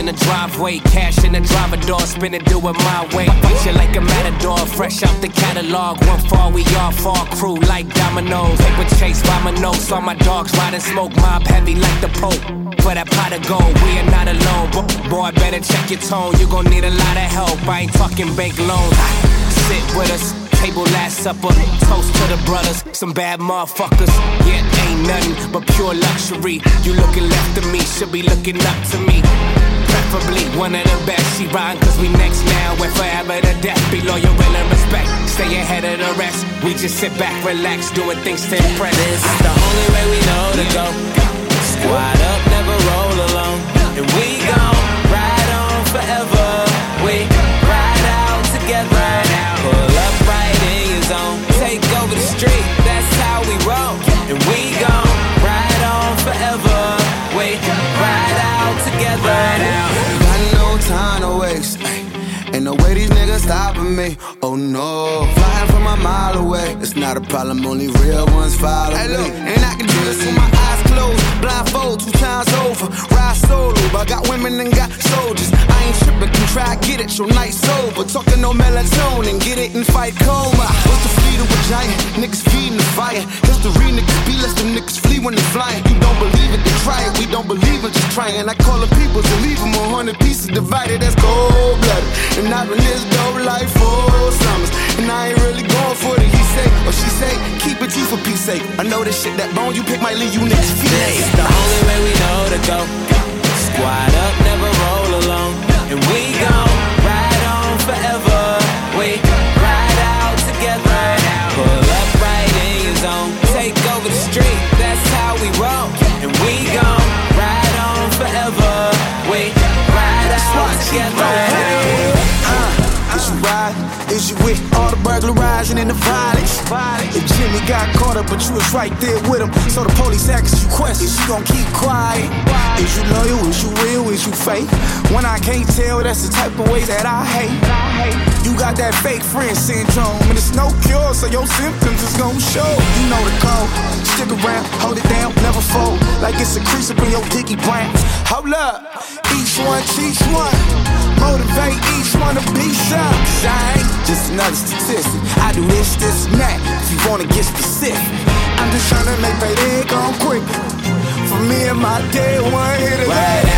In the driveway, cash in the driver door, spin it, do it my way. Fight you like a matador, fresh out the catalog. One fall, we all fall, crew like dominoes. Paper chase by my nose, all my dogs riding smoke, mob heavy like the Pope. For that pot of gold, we are not alone. Bo- Boy, better check your tone, you gon' need a lot of help. I ain't talking bank loans. Sit with us. Table last supper, toast to the brothers, some bad motherfuckers. Yeah, ain't nothing but pure luxury. You looking left to me, should be looking up to me. Preferably one of the best. She rhyme cause we next now. We're forever to death. Be loyal and respect. Stay ahead of the rest. We just sit back, relax, doing things to impress. This is the only way we know to go. Squad up, never roll no way these niggas stopping me. Oh no, flying from a mile away. It's not a problem, only real ones follow Hey, me. look, And I can do this with my eyes closed, blindfold two times over. Solo, but got women and got soldiers. I ain't tripping, can try get it, your night sober. Talking no melatonin, get it and fight coma. What's the fleet of a giant? Niggas feeding the fire. History niggas be less them niggas flee when they flying. You don't believe it, then try it. We don't believe it, just trying. I call the people to leave them a hundred pieces divided. That's cold blooded. And I've been this dope life for summers. And I ain't really going for the he say or she say. Keep it G for peace sake. I know this shit that bone you pick might leave you. This is the only way we know to go. Squad up, never roll alone. And we burglarizing and the violence? If Jimmy got caught up, but you was right there with him. So the police asked you questions, you gon' keep quiet. Is you loyal? Is you real? Is you fake? When I can't tell, that's the type of ways that I hate. You got that fake friend syndrome, and it's no cure, so your symptoms is gon' show. You know the code. Stick around, hold it down, never fold. Like it's a crease up in your dicky brain. Hold up, each one teach one. Motivate each one to be some. Cause I ain't just another statistic. I do this, this, and that. If you wanna get specific, I'm just trying to make that egg go quick. For me and my day one hit it. Right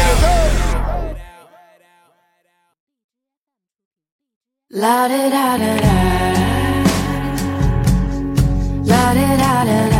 La da da da da. La da da da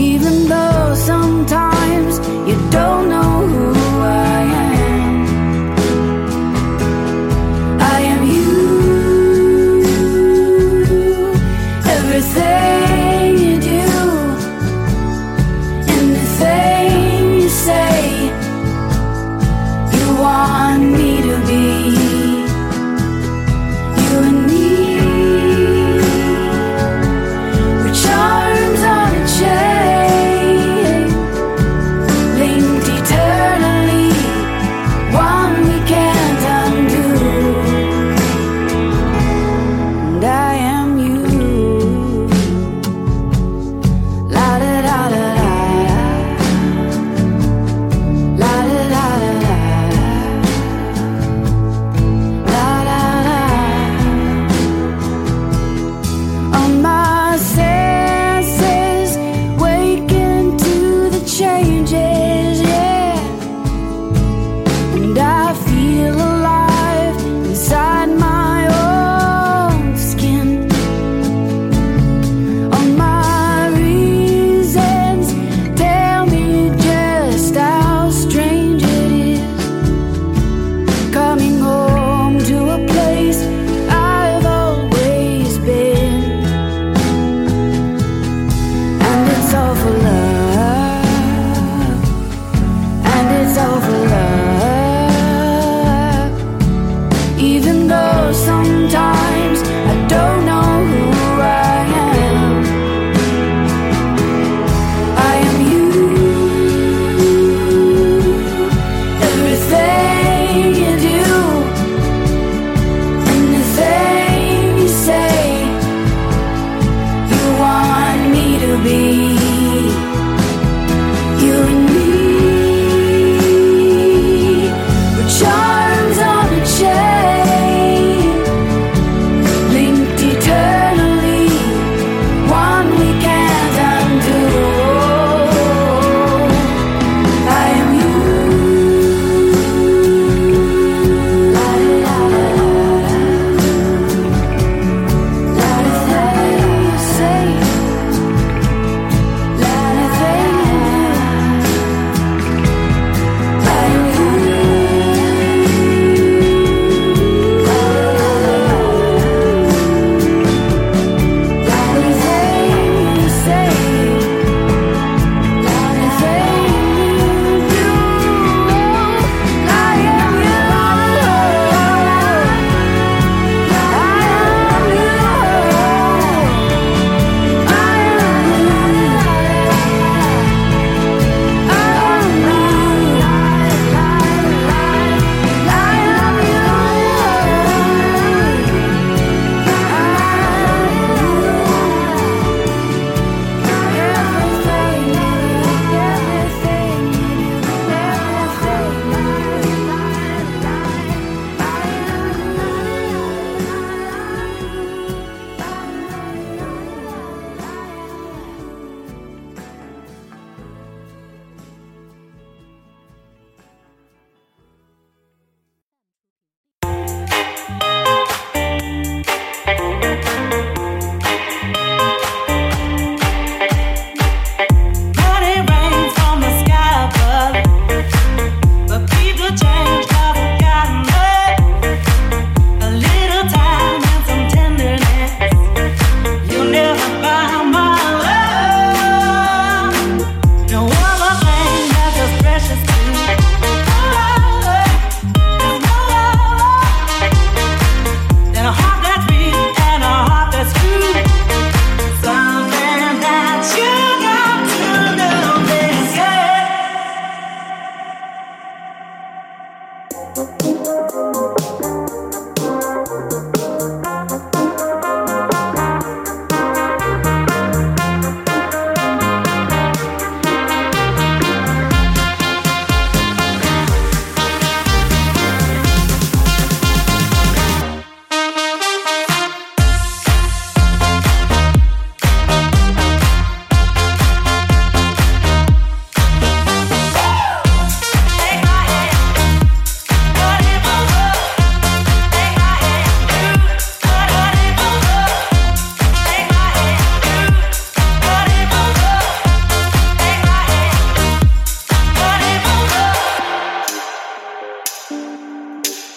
even though sometimes you don't know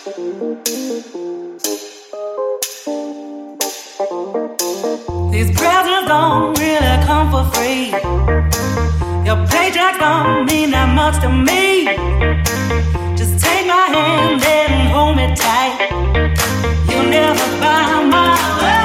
These presents don't really come for free. Your paycheck don't mean that much to me. Just take my hand and hold me tight. You'll never buy my love.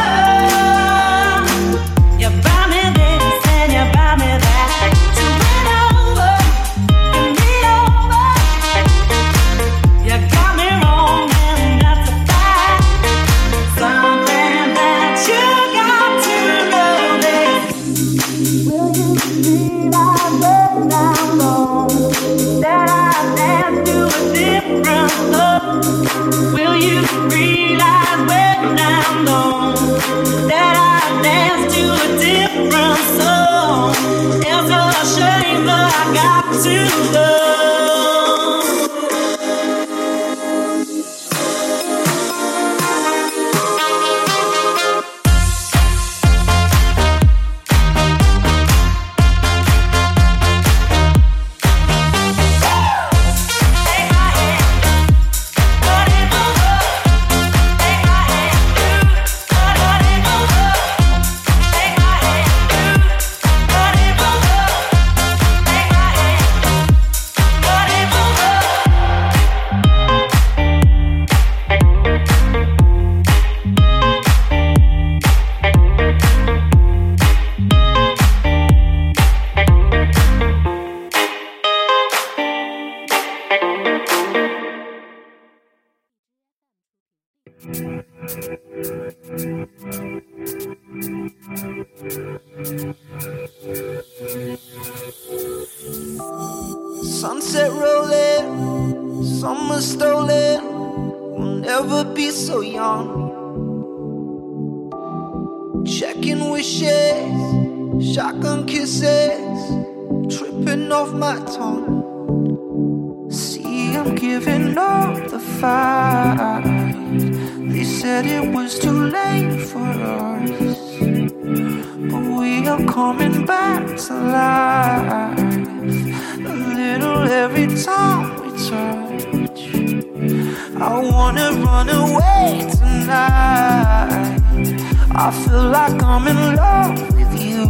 I feel like I'm in love with you.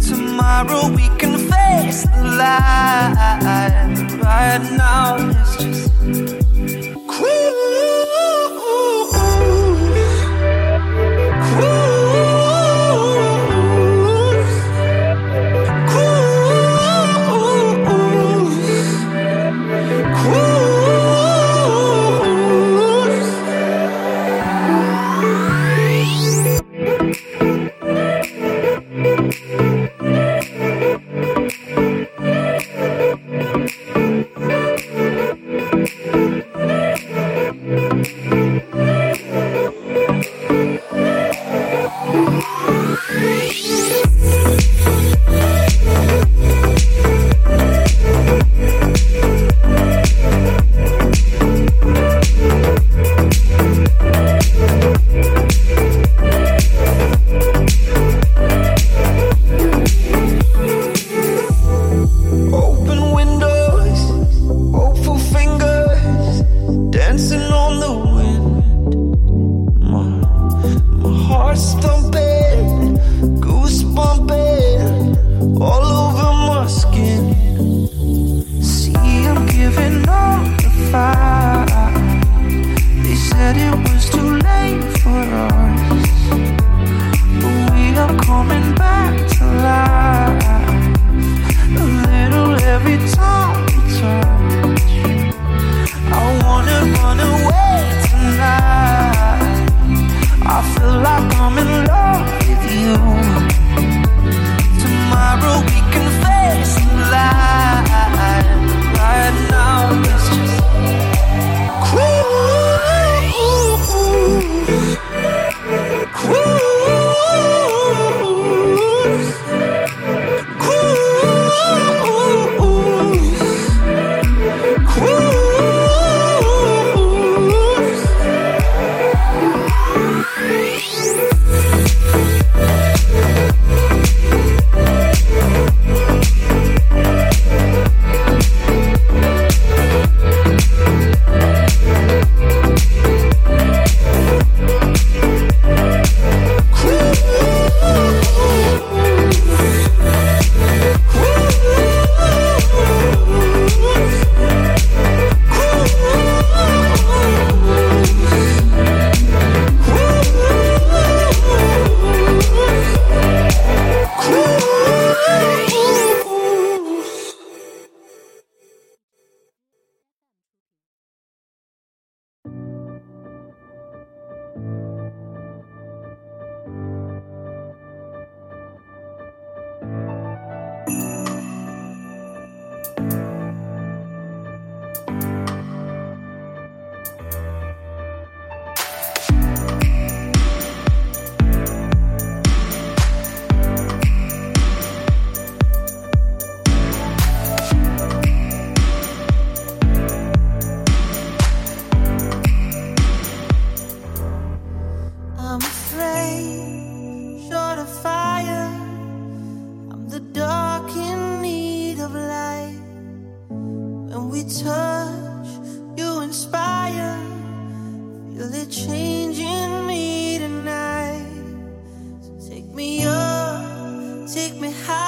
Tomorrow we can face the light. Right now, it's just. Goosebumps.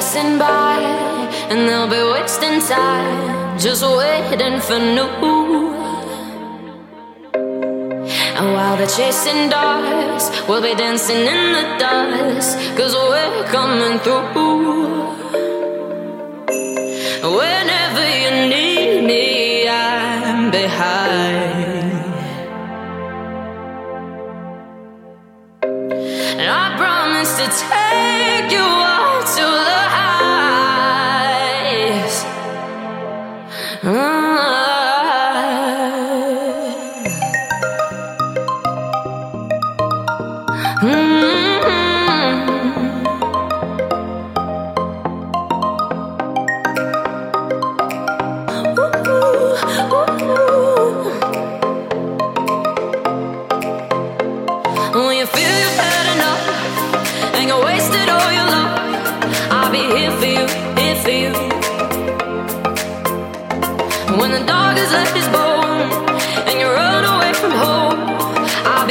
passing by, and they'll be wasting time, just waiting for new. And while they're chasing dogs, we'll be dancing in the dust, cause we're coming through.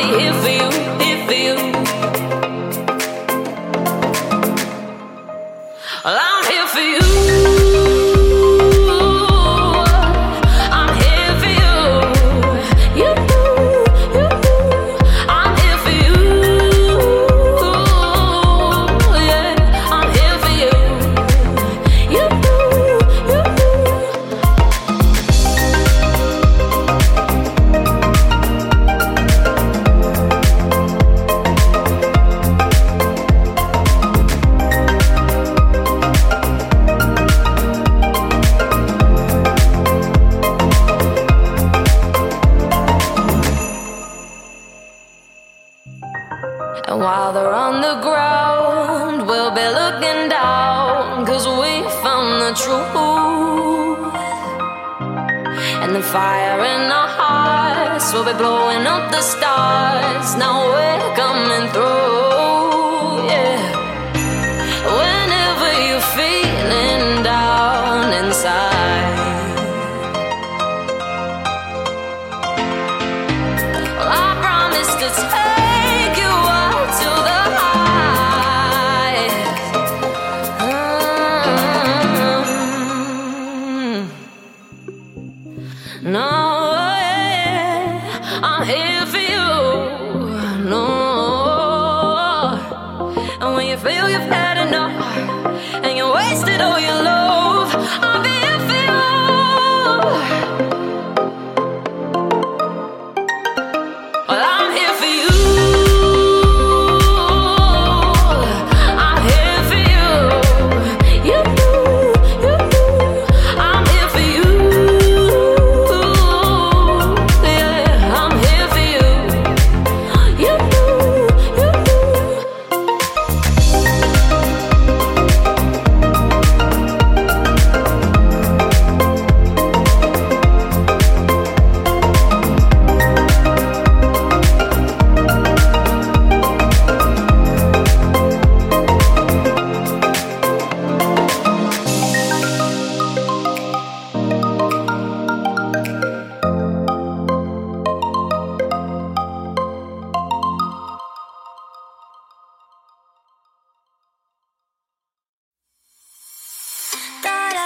If we.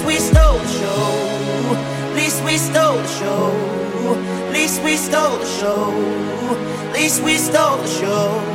we stole the show. Least we stole the show. Least we stole the show. least we stole the show.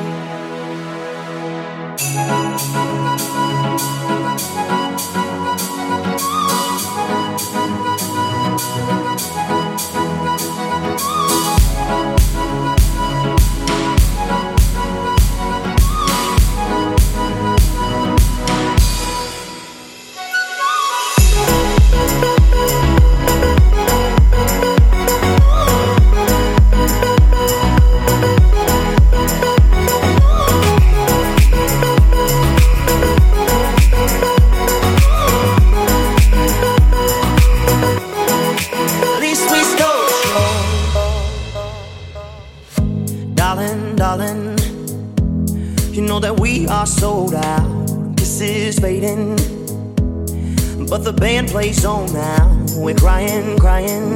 On now. We're crying, crying.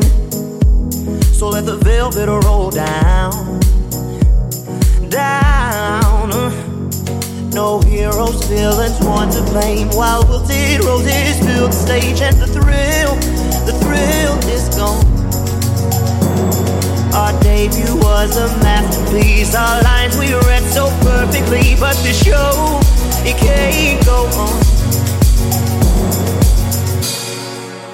So let the velvet roll down, down. No heroes, villains, one to blame. While wilted roses fill the stage, and the thrill, the thrill is gone. Our debut was a masterpiece. Our lines we read so perfectly, but the show it can't go on.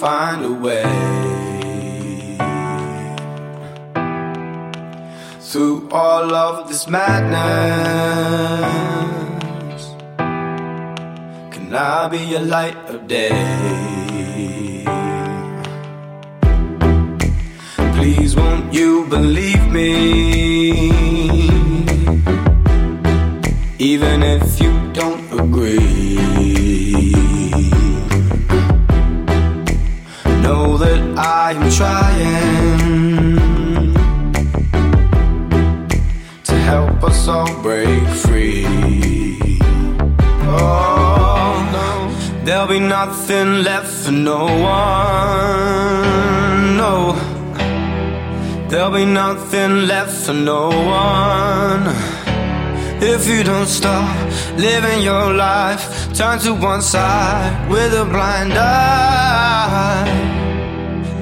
Find a way through all of this madness. Can I be a light of day? Please, won't you believe me? Even if you don't agree. Know that I'm trying to help us all break free. Oh no, there'll be nothing left for no one. No, there'll be nothing left for no one. If you don't stop living your life, turn to one side with a blind eye.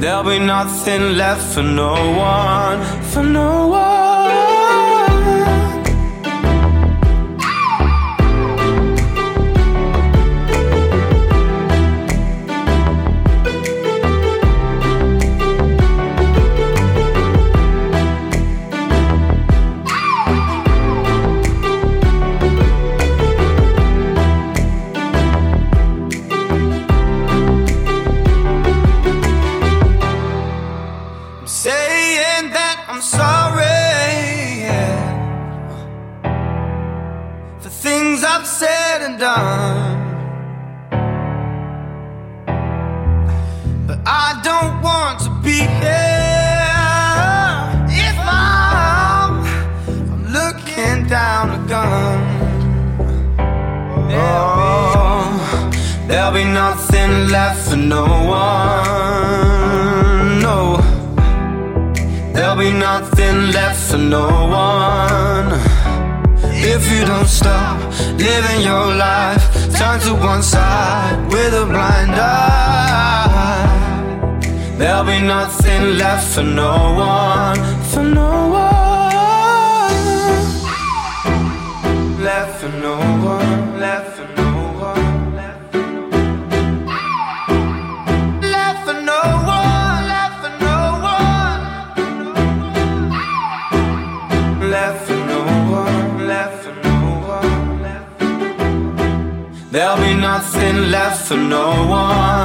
There'll be nothing left for no one, for no one. Left for no one. No, there'll be nothing left for no one. If you don't stop living your life. Turn to one side with a blind eye. There'll be nothing left for no one, for no left for no one,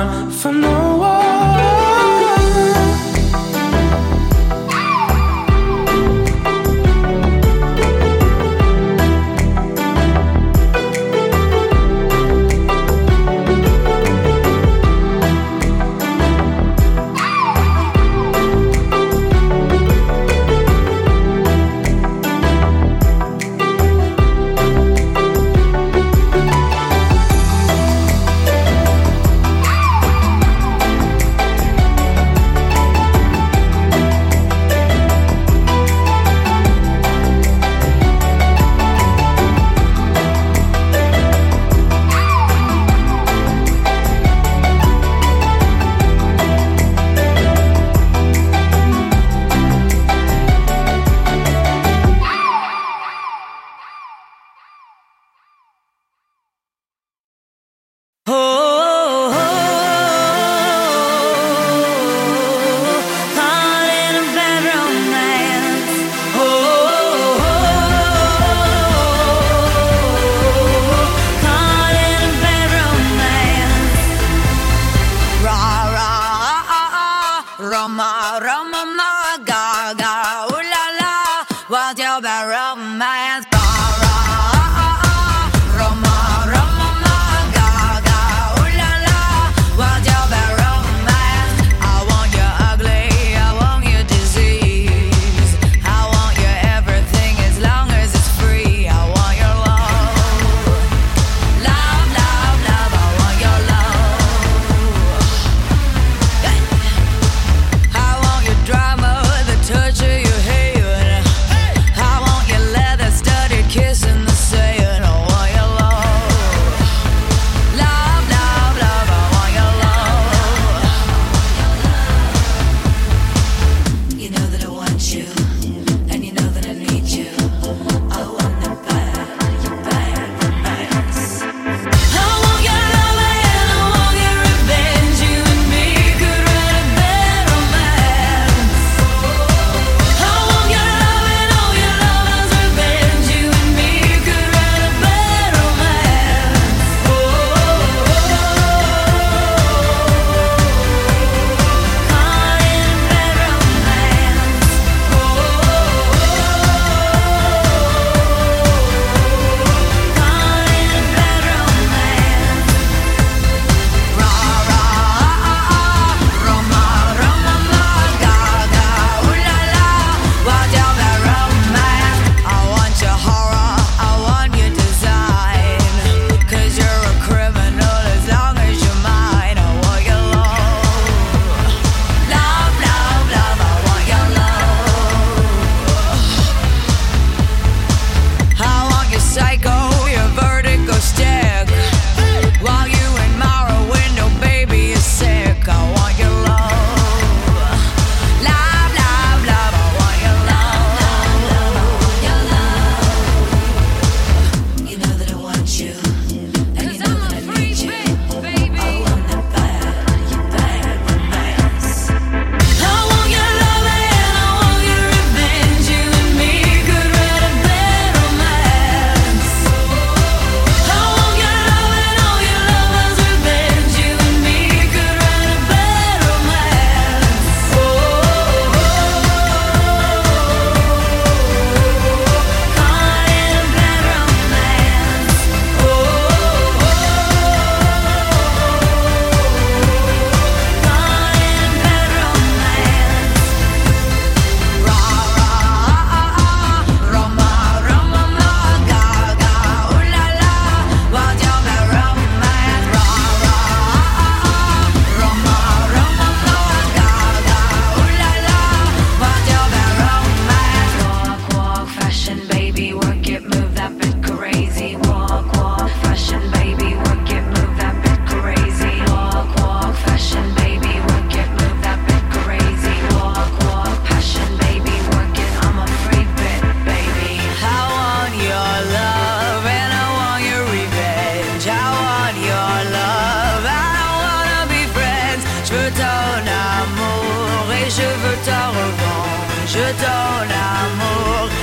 d'un amour